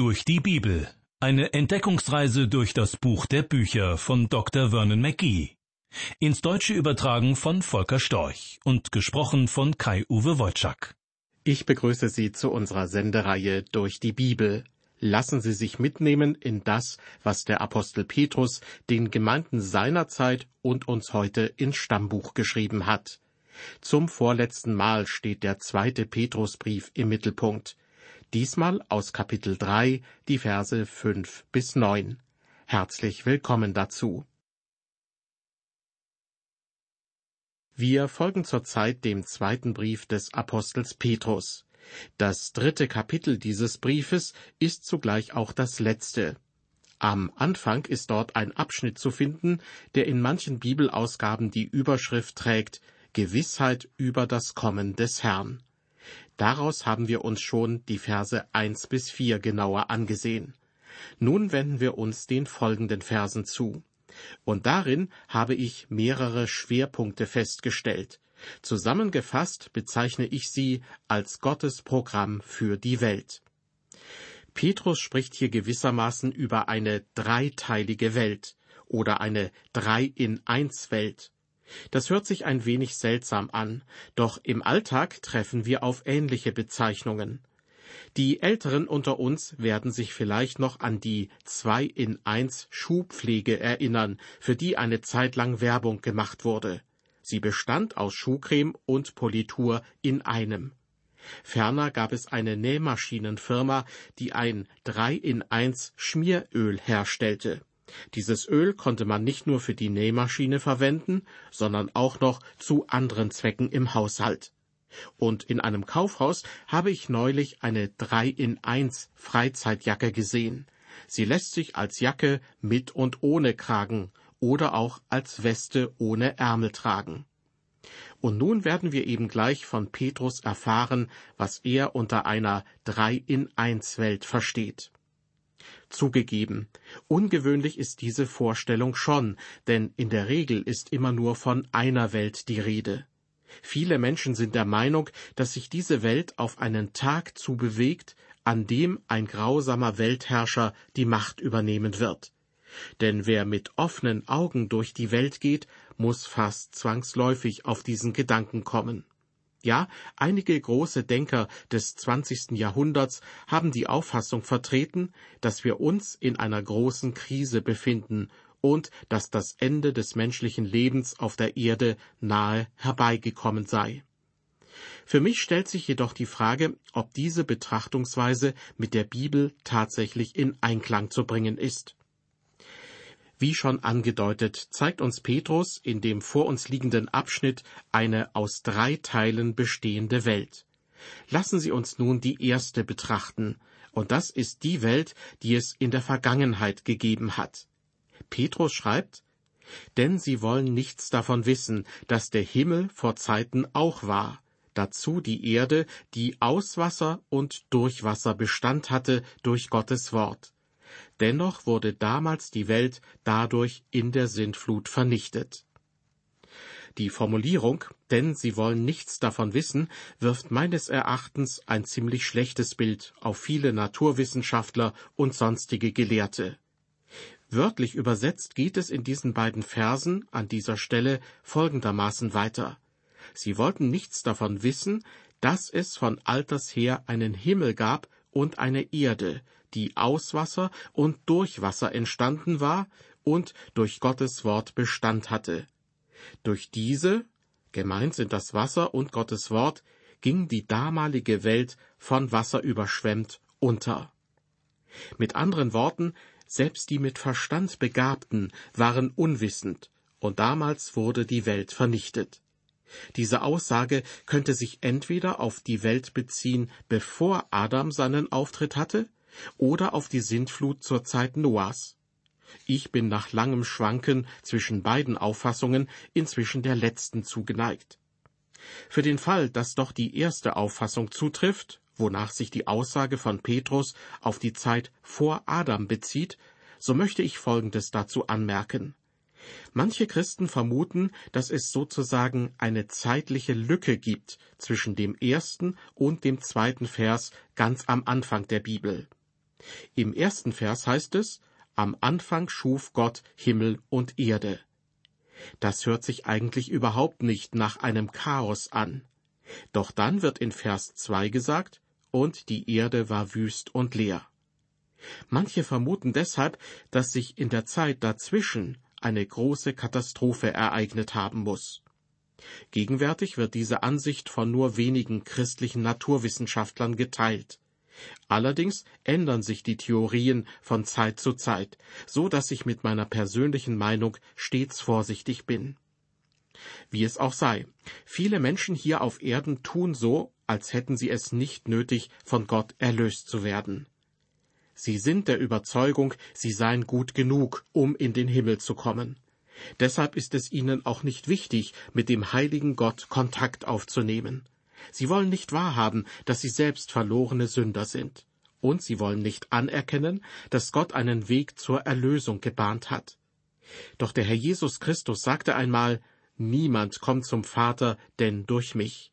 Durch die Bibel. Eine Entdeckungsreise durch das Buch der Bücher von Dr. Vernon McGee. Ins Deutsche übertragen von Volker Storch und gesprochen von Kai-Uwe Wojczak. Ich begrüße Sie zu unserer Sendereihe Durch die Bibel. Lassen Sie sich mitnehmen in das, was der Apostel Petrus den Gemeinden seiner Zeit und uns heute ins Stammbuch geschrieben hat. Zum vorletzten Mal steht der zweite Petrusbrief im Mittelpunkt. Diesmal aus Kapitel 3, die Verse 5 bis 9. Herzlich willkommen dazu. Wir folgen zurzeit dem zweiten Brief des Apostels Petrus. Das dritte Kapitel dieses Briefes ist zugleich auch das letzte. Am Anfang ist dort ein Abschnitt zu finden, der in manchen Bibelausgaben die Überschrift trägt Gewissheit über das Kommen des Herrn. Daraus haben wir uns schon die Verse eins bis vier genauer angesehen. Nun wenden wir uns den folgenden Versen zu. Und darin habe ich mehrere Schwerpunkte festgestellt. Zusammengefasst bezeichne ich sie als Gottes Programm für die Welt. Petrus spricht hier gewissermaßen über eine dreiteilige Welt oder eine Drei-in-Eins-Welt. Das hört sich ein wenig seltsam an, doch im Alltag treffen wir auf ähnliche Bezeichnungen. Die Älteren unter uns werden sich vielleicht noch an die zwei in eins Schuhpflege erinnern, für die eine Zeit lang Werbung gemacht wurde. Sie bestand aus Schuhcreme und Politur in einem. Ferner gab es eine Nähmaschinenfirma, die ein drei in eins Schmieröl herstellte. Dieses Öl konnte man nicht nur für die Nähmaschine verwenden, sondern auch noch zu anderen Zwecken im Haushalt. Und in einem Kaufhaus habe ich neulich eine 3 in 1 Freizeitjacke gesehen. Sie lässt sich als Jacke mit und ohne Kragen oder auch als Weste ohne Ärmel tragen. Und nun werden wir eben gleich von Petrus erfahren, was er unter einer 3 in 1 Welt versteht. Zugegeben, ungewöhnlich ist diese Vorstellung schon, denn in der Regel ist immer nur von einer Welt die Rede. Viele Menschen sind der Meinung, dass sich diese Welt auf einen Tag zu bewegt, an dem ein grausamer Weltherrscher die Macht übernehmen wird. Denn wer mit offenen Augen durch die Welt geht, muss fast zwangsläufig auf diesen Gedanken kommen. Ja, einige große Denker des 20. Jahrhunderts haben die Auffassung vertreten, dass wir uns in einer großen Krise befinden und dass das Ende des menschlichen Lebens auf der Erde nahe herbeigekommen sei. Für mich stellt sich jedoch die Frage, ob diese Betrachtungsweise mit der Bibel tatsächlich in Einklang zu bringen ist. Wie schon angedeutet, zeigt uns Petrus in dem vor uns liegenden Abschnitt eine aus drei Teilen bestehende Welt. Lassen Sie uns nun die erste betrachten, und das ist die Welt, die es in der Vergangenheit gegeben hat. Petrus schreibt, denn sie wollen nichts davon wissen, dass der Himmel vor Zeiten auch war, dazu die Erde, die aus Wasser und durch Wasser Bestand hatte durch Gottes Wort. Dennoch wurde damals die Welt dadurch in der Sintflut vernichtet. Die Formulierung, denn sie wollen nichts davon wissen, wirft meines Erachtens ein ziemlich schlechtes Bild auf viele Naturwissenschaftler und sonstige Gelehrte. Wörtlich übersetzt geht es in diesen beiden Versen an dieser Stelle folgendermaßen weiter. Sie wollten nichts davon wissen, dass es von alters her einen Himmel gab und eine Erde, die aus Wasser und durch Wasser entstanden war und durch Gottes Wort Bestand hatte. Durch diese, gemeint sind das Wasser und Gottes Wort, ging die damalige Welt von Wasser überschwemmt unter. Mit anderen Worten, selbst die mit Verstand Begabten waren unwissend, und damals wurde die Welt vernichtet. Diese Aussage könnte sich entweder auf die Welt beziehen, bevor Adam seinen Auftritt hatte, oder auf die Sintflut zur Zeit Noahs. Ich bin nach langem Schwanken zwischen beiden Auffassungen inzwischen der letzten zugeneigt. Für den Fall, dass doch die erste Auffassung zutrifft, wonach sich die Aussage von Petrus auf die Zeit vor Adam bezieht, so möchte ich Folgendes dazu anmerken. Manche Christen vermuten, dass es sozusagen eine zeitliche Lücke gibt zwischen dem ersten und dem zweiten Vers ganz am Anfang der Bibel. Im ersten Vers heißt es, am Anfang schuf Gott Himmel und Erde. Das hört sich eigentlich überhaupt nicht nach einem Chaos an. Doch dann wird in Vers 2 gesagt, und die Erde war wüst und leer. Manche vermuten deshalb, dass sich in der Zeit dazwischen eine große Katastrophe ereignet haben muss. Gegenwärtig wird diese Ansicht von nur wenigen christlichen Naturwissenschaftlern geteilt. Allerdings ändern sich die Theorien von Zeit zu Zeit, so dass ich mit meiner persönlichen Meinung stets vorsichtig bin. Wie es auch sei, viele Menschen hier auf Erden tun so, als hätten sie es nicht nötig, von Gott erlöst zu werden. Sie sind der Überzeugung, sie seien gut genug, um in den Himmel zu kommen. Deshalb ist es ihnen auch nicht wichtig, mit dem heiligen Gott Kontakt aufzunehmen. Sie wollen nicht wahrhaben, dass sie selbst verlorene Sünder sind. Und sie wollen nicht anerkennen, dass Gott einen Weg zur Erlösung gebahnt hat. Doch der Herr Jesus Christus sagte einmal, Niemand kommt zum Vater, denn durch mich.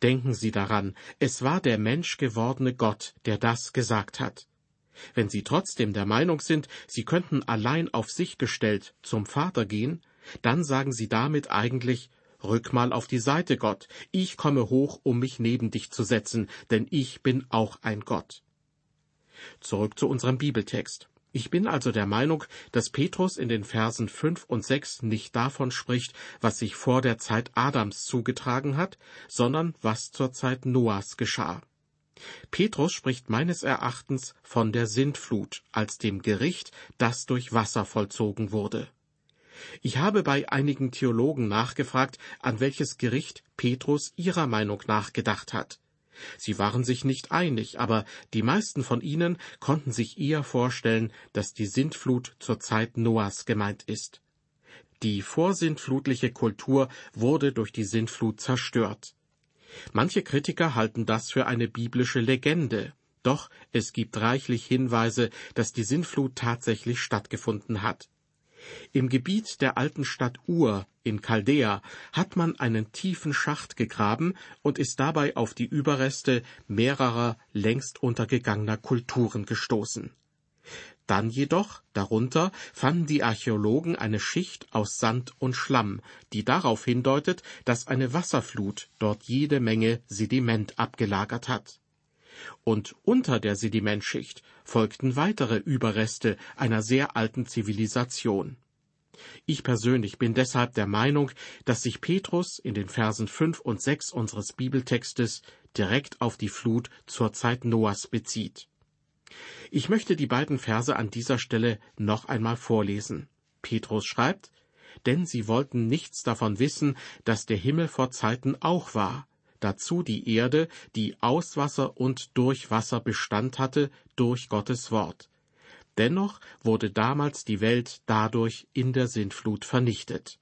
Denken Sie daran, es war der menschgewordene Gott, der das gesagt hat. Wenn Sie trotzdem der Meinung sind, Sie könnten allein auf sich gestellt zum Vater gehen, dann sagen Sie damit eigentlich, Rück mal auf die Seite, Gott, ich komme hoch, um mich neben dich zu setzen, denn ich bin auch ein Gott. Zurück zu unserem Bibeltext. Ich bin also der Meinung, dass Petrus in den Versen fünf und sechs nicht davon spricht, was sich vor der Zeit Adams zugetragen hat, sondern was zur Zeit Noahs geschah. Petrus spricht meines Erachtens von der Sintflut als dem Gericht, das durch Wasser vollzogen wurde. Ich habe bei einigen Theologen nachgefragt, an welches Gericht Petrus ihrer Meinung nach gedacht hat. Sie waren sich nicht einig, aber die meisten von ihnen konnten sich eher vorstellen, dass die Sintflut zur Zeit Noahs gemeint ist. Die vorsintflutliche Kultur wurde durch die Sintflut zerstört. Manche Kritiker halten das für eine biblische Legende, doch es gibt reichlich Hinweise, dass die Sintflut tatsächlich stattgefunden hat. Im Gebiet der alten Stadt Ur in Chaldea hat man einen tiefen Schacht gegraben und ist dabei auf die Überreste mehrerer längst untergegangener Kulturen gestoßen. Dann jedoch, darunter, fanden die Archäologen eine Schicht aus Sand und Schlamm, die darauf hindeutet, dass eine Wasserflut dort jede Menge Sediment abgelagert hat und unter der Sedimentschicht folgten weitere Überreste einer sehr alten Zivilisation. Ich persönlich bin deshalb der Meinung, dass sich Petrus in den Versen fünf und sechs unseres Bibeltextes direkt auf die Flut zur Zeit Noahs bezieht. Ich möchte die beiden Verse an dieser Stelle noch einmal vorlesen. Petrus schreibt, denn sie wollten nichts davon wissen, dass der Himmel vor Zeiten auch war, dazu die Erde, die aus Wasser und durch Wasser Bestand hatte, durch Gottes Wort. Dennoch wurde damals die Welt dadurch in der Sintflut vernichtet.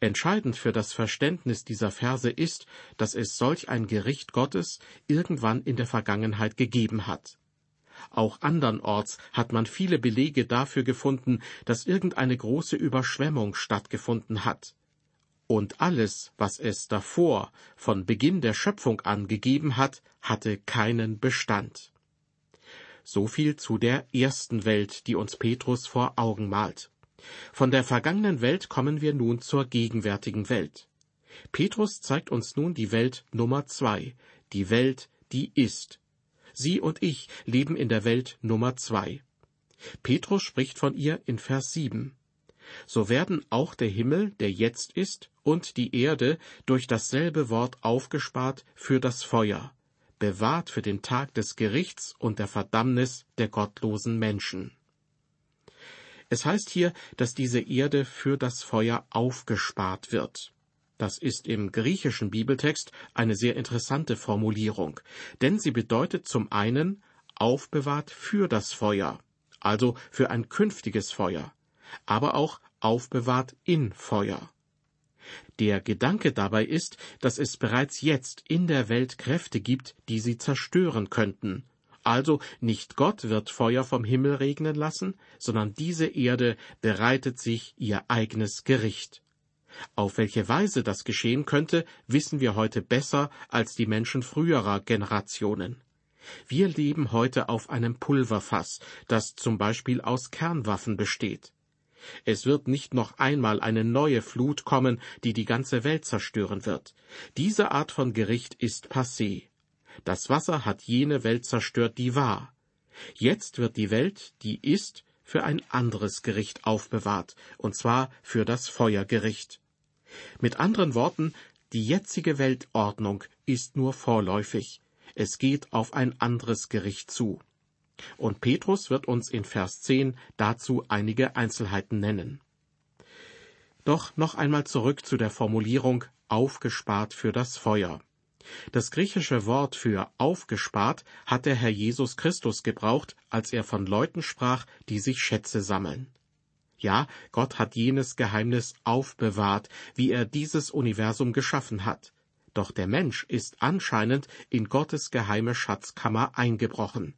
Entscheidend für das Verständnis dieser Verse ist, dass es solch ein Gericht Gottes irgendwann in der Vergangenheit gegeben hat. Auch andernorts hat man viele Belege dafür gefunden, dass irgendeine große Überschwemmung stattgefunden hat und alles, was es davor von Beginn der Schöpfung an gegeben hat, hatte keinen Bestand. So viel zu der ersten Welt, die uns Petrus vor Augen malt. Von der vergangenen Welt kommen wir nun zur gegenwärtigen Welt. Petrus zeigt uns nun die Welt Nummer zwei, die Welt, die ist. Sie und ich leben in der Welt Nummer zwei. Petrus spricht von ihr in Vers sieben so werden auch der Himmel, der jetzt ist, und die Erde durch dasselbe Wort aufgespart für das Feuer, bewahrt für den Tag des Gerichts und der Verdammnis der gottlosen Menschen. Es heißt hier, dass diese Erde für das Feuer aufgespart wird. Das ist im griechischen Bibeltext eine sehr interessante Formulierung, denn sie bedeutet zum einen aufbewahrt für das Feuer, also für ein künftiges Feuer, aber auch aufbewahrt in Feuer. Der Gedanke dabei ist, dass es bereits jetzt in der Welt Kräfte gibt, die sie zerstören könnten. Also nicht Gott wird Feuer vom Himmel regnen lassen, sondern diese Erde bereitet sich ihr eigenes Gericht. Auf welche Weise das geschehen könnte, wissen wir heute besser als die Menschen früherer Generationen. Wir leben heute auf einem Pulverfass, das zum Beispiel aus Kernwaffen besteht. Es wird nicht noch einmal eine neue Flut kommen, die die ganze Welt zerstören wird. Diese Art von Gericht ist passé. Das Wasser hat jene Welt zerstört, die war. Jetzt wird die Welt, die ist, für ein anderes Gericht aufbewahrt, und zwar für das Feuergericht. Mit anderen Worten, die jetzige Weltordnung ist nur vorläufig. Es geht auf ein anderes Gericht zu. Und Petrus wird uns in Vers 10 dazu einige Einzelheiten nennen. Doch noch einmal zurück zu der Formulierung aufgespart für das Feuer. Das griechische Wort für aufgespart hat der Herr Jesus Christus gebraucht, als er von Leuten sprach, die sich Schätze sammeln. Ja, Gott hat jenes Geheimnis aufbewahrt, wie er dieses Universum geschaffen hat. Doch der Mensch ist anscheinend in Gottes geheime Schatzkammer eingebrochen.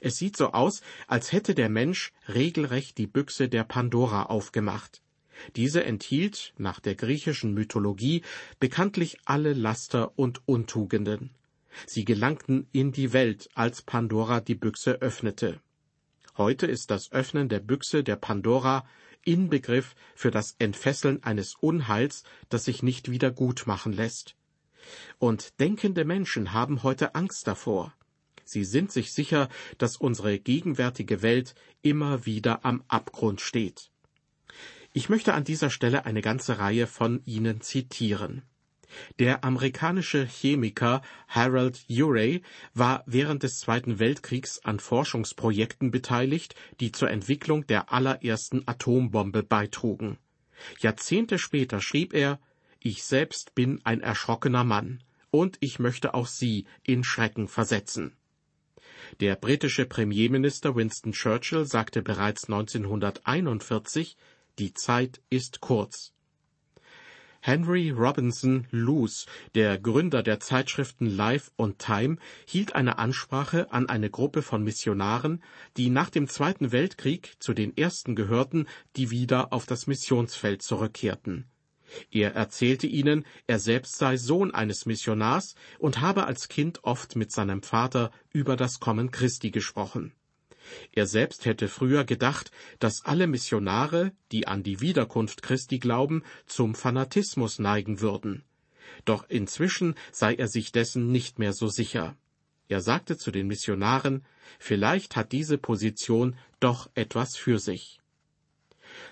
Es sieht so aus, als hätte der Mensch regelrecht die Büchse der Pandora aufgemacht. Diese enthielt, nach der griechischen Mythologie, bekanntlich alle Laster und Untugenden. Sie gelangten in die Welt, als Pandora die Büchse öffnete. Heute ist das Öffnen der Büchse der Pandora Inbegriff für das Entfesseln eines Unheils, das sich nicht wieder gut machen lässt. Und denkende Menschen haben heute Angst davor. Sie sind sich sicher, dass unsere gegenwärtige Welt immer wieder am Abgrund steht. Ich möchte an dieser Stelle eine ganze Reihe von Ihnen zitieren. Der amerikanische Chemiker Harold Urey war während des Zweiten Weltkriegs an Forschungsprojekten beteiligt, die zur Entwicklung der allerersten Atombombe beitrugen. Jahrzehnte später schrieb er Ich selbst bin ein erschrockener Mann, und ich möchte auch Sie in Schrecken versetzen. Der britische Premierminister Winston Churchill sagte bereits 1941, die Zeit ist kurz. Henry Robinson Luce, der Gründer der Zeitschriften Life und Time, hielt eine Ansprache an eine Gruppe von Missionaren, die nach dem Zweiten Weltkrieg zu den ersten gehörten, die wieder auf das Missionsfeld zurückkehrten. Er erzählte ihnen, er selbst sei Sohn eines Missionars und habe als Kind oft mit seinem Vater über das Kommen Christi gesprochen. Er selbst hätte früher gedacht, dass alle Missionare, die an die Wiederkunft Christi glauben, zum Fanatismus neigen würden. Doch inzwischen sei er sich dessen nicht mehr so sicher. Er sagte zu den Missionaren, vielleicht hat diese Position doch etwas für sich.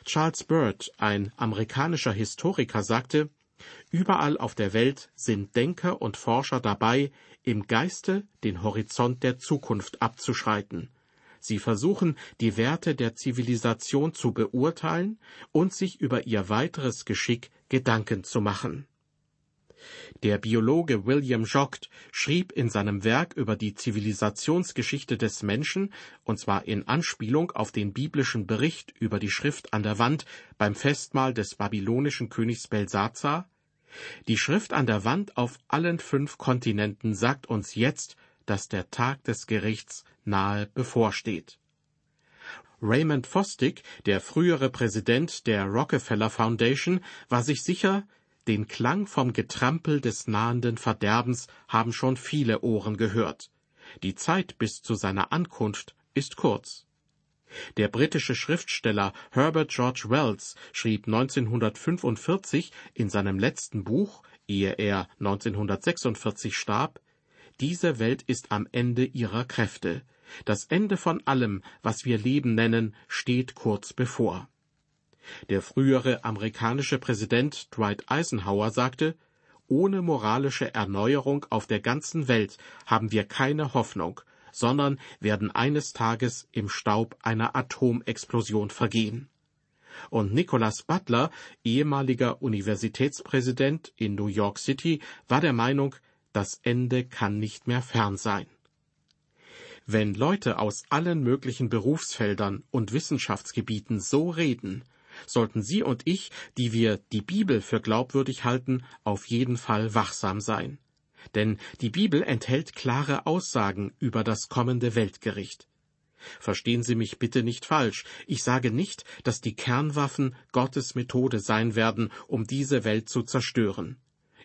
Charles Bird, ein amerikanischer Historiker, sagte, Überall auf der Welt sind Denker und Forscher dabei, im Geiste den Horizont der Zukunft abzuschreiten. Sie versuchen, die Werte der Zivilisation zu beurteilen und sich über ihr weiteres Geschick Gedanken zu machen. Der Biologe William Jogt schrieb in seinem Werk über die Zivilisationsgeschichte des Menschen, und zwar in Anspielung auf den biblischen Bericht über die Schrift an der Wand beim Festmahl des babylonischen Königs Belsazar, die Schrift an der Wand auf allen fünf Kontinenten sagt uns jetzt, dass der Tag des Gerichts nahe bevorsteht. Raymond Fosdick, der frühere Präsident der Rockefeller Foundation, war sich sicher, den Klang vom Getrampel des nahenden Verderbens haben schon viele Ohren gehört. Die Zeit bis zu seiner Ankunft ist kurz. Der britische Schriftsteller Herbert George Wells schrieb 1945 in seinem letzten Buch, ehe er 1946 starb, diese Welt ist am Ende ihrer Kräfte. Das Ende von allem, was wir Leben nennen, steht kurz bevor. Der frühere amerikanische Präsident Dwight Eisenhower sagte, ohne moralische Erneuerung auf der ganzen Welt haben wir keine Hoffnung, sondern werden eines Tages im Staub einer Atomexplosion vergehen. Und Nicholas Butler, ehemaliger Universitätspräsident in New York City, war der Meinung, das Ende kann nicht mehr fern sein. Wenn Leute aus allen möglichen Berufsfeldern und Wissenschaftsgebieten so reden, sollten Sie und ich, die wir die Bibel für glaubwürdig halten, auf jeden Fall wachsam sein. Denn die Bibel enthält klare Aussagen über das kommende Weltgericht. Verstehen Sie mich bitte nicht falsch. Ich sage nicht, dass die Kernwaffen Gottes Methode sein werden, um diese Welt zu zerstören.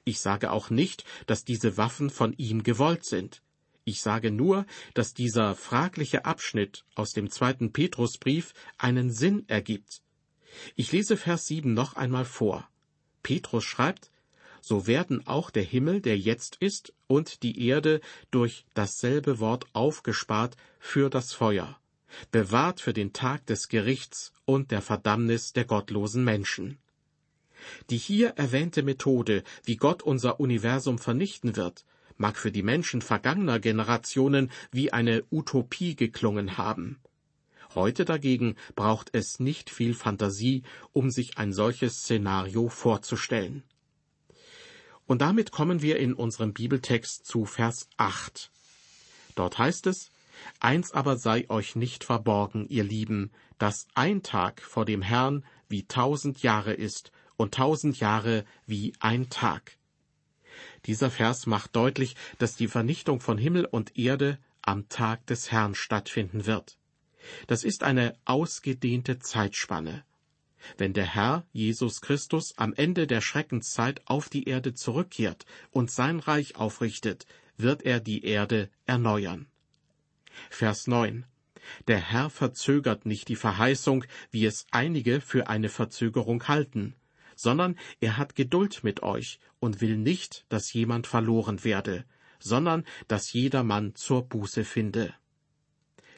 Ich sage auch nicht, dass diese Waffen von ihm gewollt sind. Ich sage nur, dass dieser fragliche Abschnitt aus dem zweiten Petrusbrief einen Sinn ergibt. Ich lese Vers 7 noch einmal vor. Petrus schreibt, so werden auch der Himmel, der jetzt ist, und die Erde durch dasselbe Wort aufgespart für das Feuer, bewahrt für den Tag des Gerichts und der Verdammnis der gottlosen Menschen. Die hier erwähnte Methode, wie Gott unser Universum vernichten wird, mag für die Menschen vergangener Generationen wie eine Utopie geklungen haben. Heute dagegen braucht es nicht viel Fantasie, um sich ein solches Szenario vorzustellen. Und damit kommen wir in unserem Bibeltext zu Vers 8. Dort heißt es, Eins aber sei euch nicht verborgen, ihr Lieben, dass ein Tag vor dem Herrn wie tausend Jahre ist und tausend Jahre wie ein Tag. Dieser Vers macht deutlich, dass die Vernichtung von Himmel und Erde am Tag des Herrn stattfinden wird. Das ist eine ausgedehnte Zeitspanne. Wenn der Herr Jesus Christus am Ende der Schreckenszeit auf die Erde zurückkehrt und sein Reich aufrichtet, wird er die Erde erneuern. Vers 9. Der Herr verzögert nicht die Verheißung, wie es einige für eine Verzögerung halten, sondern er hat Geduld mit euch und will nicht, dass jemand verloren werde, sondern dass jeder Mann zur Buße finde.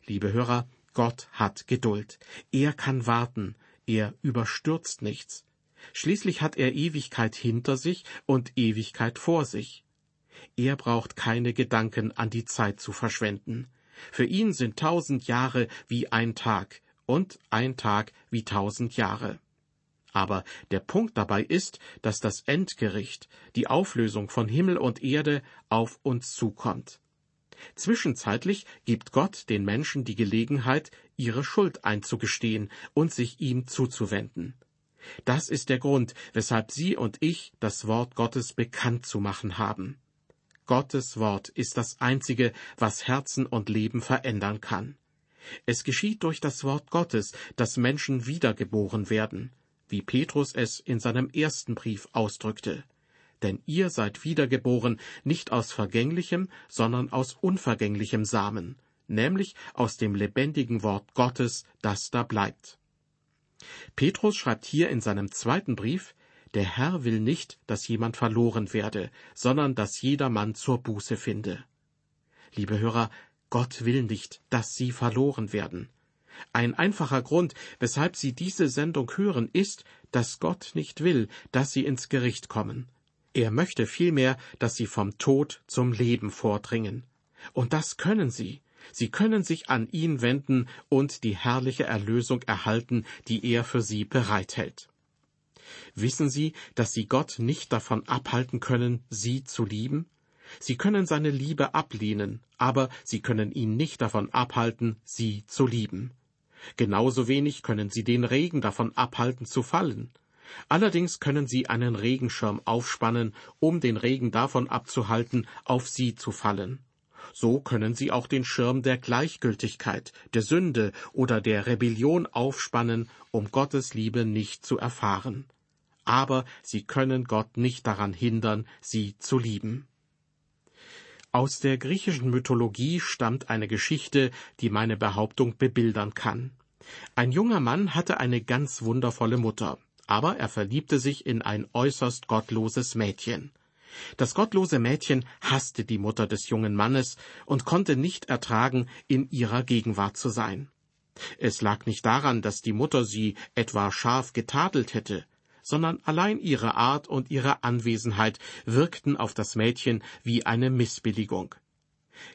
Liebe Hörer, Gott hat Geduld. Er kann warten. Er überstürzt nichts. Schließlich hat er Ewigkeit hinter sich und Ewigkeit vor sich. Er braucht keine Gedanken an die Zeit zu verschwenden. Für ihn sind tausend Jahre wie ein Tag und ein Tag wie tausend Jahre. Aber der Punkt dabei ist, dass das Endgericht, die Auflösung von Himmel und Erde auf uns zukommt. Zwischenzeitlich gibt Gott den Menschen die Gelegenheit, ihre Schuld einzugestehen und sich ihm zuzuwenden. Das ist der Grund, weshalb Sie und ich das Wort Gottes bekannt zu machen haben. Gottes Wort ist das Einzige, was Herzen und Leben verändern kann. Es geschieht durch das Wort Gottes, dass Menschen wiedergeboren werden wie Petrus es in seinem ersten Brief ausdrückte. Denn ihr seid wiedergeboren nicht aus vergänglichem, sondern aus unvergänglichem Samen, nämlich aus dem lebendigen Wort Gottes, das da bleibt. Petrus schreibt hier in seinem zweiten Brief, der Herr will nicht, dass jemand verloren werde, sondern dass jedermann zur Buße finde. Liebe Hörer, Gott will nicht, dass Sie verloren werden. Ein einfacher Grund, weshalb Sie diese Sendung hören, ist, dass Gott nicht will, dass Sie ins Gericht kommen. Er möchte vielmehr, dass Sie vom Tod zum Leben vordringen. Und das können Sie. Sie können sich an ihn wenden und die herrliche Erlösung erhalten, die er für Sie bereithält. Wissen Sie, dass Sie Gott nicht davon abhalten können, Sie zu lieben? Sie können seine Liebe ablehnen, aber Sie können ihn nicht davon abhalten, Sie zu lieben. Genauso wenig können sie den Regen davon abhalten zu fallen. Allerdings können sie einen Regenschirm aufspannen, um den Regen davon abzuhalten, auf sie zu fallen. So können sie auch den Schirm der Gleichgültigkeit, der Sünde oder der Rebellion aufspannen, um Gottes Liebe nicht zu erfahren. Aber sie können Gott nicht daran hindern, sie zu lieben. Aus der griechischen Mythologie stammt eine Geschichte, die meine Behauptung bebildern kann. Ein junger Mann hatte eine ganz wundervolle Mutter, aber er verliebte sich in ein äußerst gottloses Mädchen. Das gottlose Mädchen hasste die Mutter des jungen Mannes und konnte nicht ertragen, in ihrer Gegenwart zu sein. Es lag nicht daran, dass die Mutter sie etwa scharf getadelt hätte, sondern allein ihre Art und ihre Anwesenheit wirkten auf das Mädchen wie eine Missbilligung.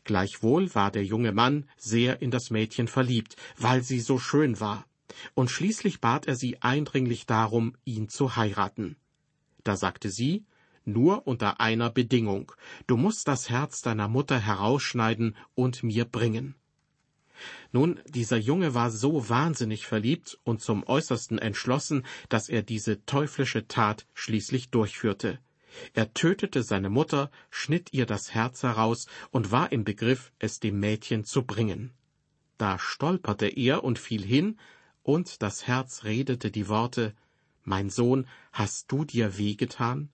Gleichwohl war der junge Mann sehr in das Mädchen verliebt, weil sie so schön war, und schließlich bat er sie eindringlich darum, ihn zu heiraten. Da sagte sie, nur unter einer Bedingung, du musst das Herz deiner Mutter herausschneiden und mir bringen. Nun, dieser Junge war so wahnsinnig verliebt und zum äußersten entschlossen, dass er diese teuflische Tat schließlich durchführte. Er tötete seine Mutter, schnitt ihr das Herz heraus und war im Begriff, es dem Mädchen zu bringen. Da stolperte er und fiel hin, und das Herz redete die Worte Mein Sohn, hast du dir wehgetan?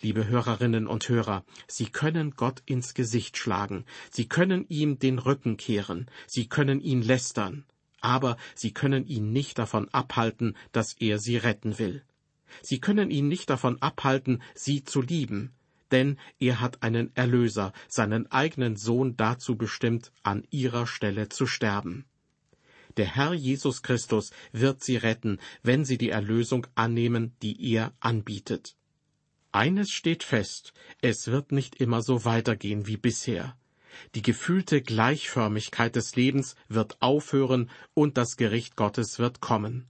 Liebe Hörerinnen und Hörer, Sie können Gott ins Gesicht schlagen, Sie können ihm den Rücken kehren, Sie können ihn lästern, aber Sie können ihn nicht davon abhalten, dass er Sie retten will. Sie können ihn nicht davon abhalten, Sie zu lieben, denn er hat einen Erlöser, seinen eigenen Sohn dazu bestimmt, an ihrer Stelle zu sterben. Der Herr Jesus Christus wird sie retten, wenn sie die Erlösung annehmen, die er anbietet. Eines steht fest, es wird nicht immer so weitergehen wie bisher. Die gefühlte Gleichförmigkeit des Lebens wird aufhören und das Gericht Gottes wird kommen.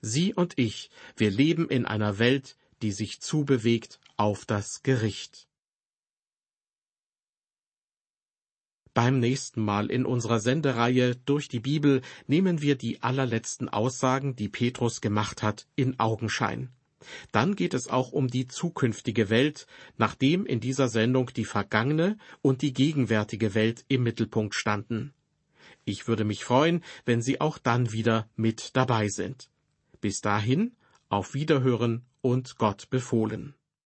Sie und ich, wir leben in einer Welt, die sich zubewegt auf das Gericht. Beim nächsten Mal in unserer Sendereihe durch die Bibel nehmen wir die allerletzten Aussagen, die Petrus gemacht hat, in Augenschein. Dann geht es auch um die zukünftige Welt, nachdem in dieser Sendung die vergangene und die gegenwärtige Welt im Mittelpunkt standen. Ich würde mich freuen, wenn Sie auch dann wieder mit dabei sind. Bis dahin, auf Wiederhören und Gott befohlen.